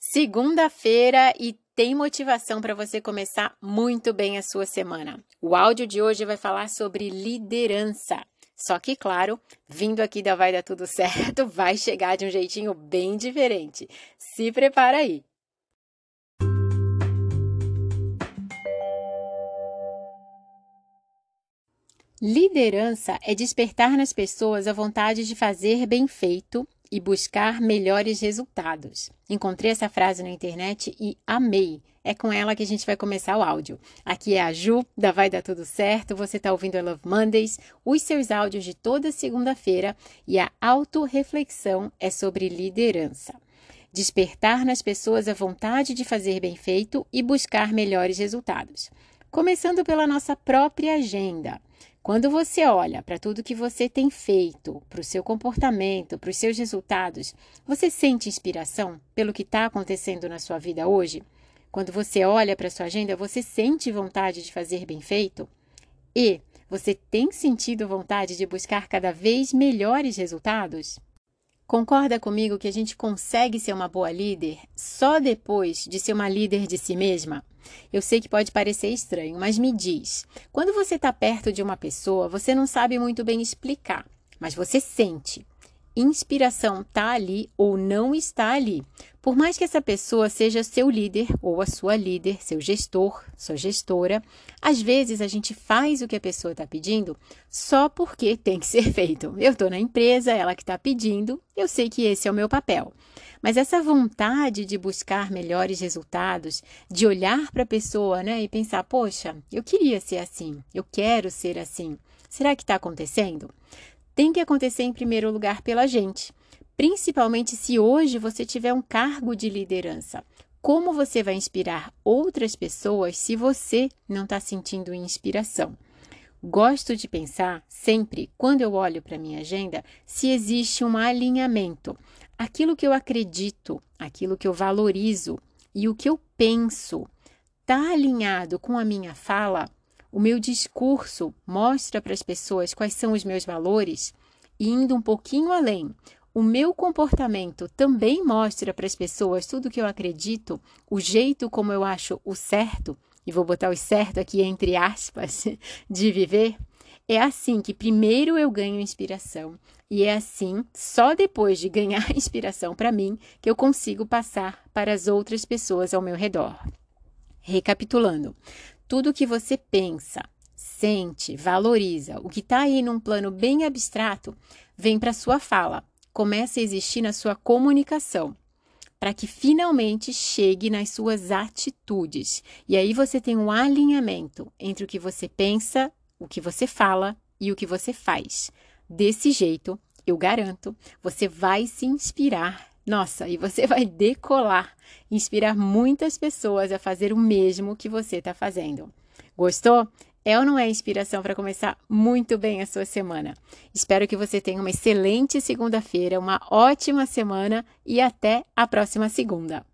Segunda-feira e tem motivação para você começar muito bem a sua semana. O áudio de hoje vai falar sobre liderança. Só que, claro, vindo aqui da Vai Dar Tudo Certo, vai chegar de um jeitinho bem diferente. Se prepara aí! Liderança é despertar nas pessoas a vontade de fazer bem feito e buscar melhores resultados. Encontrei essa frase na internet e amei. É com ela que a gente vai começar o áudio. Aqui é a Ju, da Vai Dar Tudo Certo. Você está ouvindo a Love Mondays, os seus áudios de toda segunda-feira e a autorreflexão é sobre liderança. Despertar nas pessoas a vontade de fazer bem feito e buscar melhores resultados. Começando pela nossa própria agenda. Quando você olha para tudo que você tem feito, para o seu comportamento, para os seus resultados, você sente inspiração pelo que está acontecendo na sua vida hoje? Quando você olha para sua agenda, você sente vontade de fazer bem feito? E você tem sentido vontade de buscar cada vez melhores resultados? Concorda comigo que a gente consegue ser uma boa líder só depois de ser uma líder de si mesma? Eu sei que pode parecer estranho, mas me diz: quando você está perto de uma pessoa, você não sabe muito bem explicar, mas você sente. Inspiração está ali ou não está ali. Por mais que essa pessoa seja seu líder ou a sua líder, seu gestor, sua gestora, às vezes a gente faz o que a pessoa está pedindo só porque tem que ser feito. Eu estou na empresa, ela que está pedindo, eu sei que esse é o meu papel. Mas essa vontade de buscar melhores resultados, de olhar para a pessoa né, e pensar: poxa, eu queria ser assim, eu quero ser assim. Será que está acontecendo? Tem que acontecer em primeiro lugar pela gente, principalmente se hoje você tiver um cargo de liderança. Como você vai inspirar outras pessoas se você não está sentindo inspiração? Gosto de pensar sempre, quando eu olho para minha agenda, se existe um alinhamento aquilo que eu acredito, aquilo que eu valorizo e o que eu penso está alinhado com a minha fala, o meu discurso mostra para as pessoas quais são os meus valores e indo um pouquinho além, o meu comportamento também mostra para as pessoas tudo o que eu acredito, o jeito como eu acho o certo, e vou botar o certo aqui entre aspas, de viver. É assim que primeiro eu ganho inspiração, e é assim, só depois de ganhar inspiração para mim, que eu consigo passar para as outras pessoas ao meu redor. Recapitulando, tudo que você pensa, sente, valoriza, o que está aí num plano bem abstrato, vem para sua fala, começa a existir na sua comunicação, para que finalmente chegue nas suas atitudes. E aí você tem um alinhamento entre o que você pensa, o que você fala e o que você faz. Desse jeito, eu garanto, você vai se inspirar. Nossa, e você vai decolar, inspirar muitas pessoas a fazer o mesmo que você está fazendo. Gostou? É ou não é inspiração para começar muito bem a sua semana? Espero que você tenha uma excelente segunda-feira, uma ótima semana e até a próxima segunda.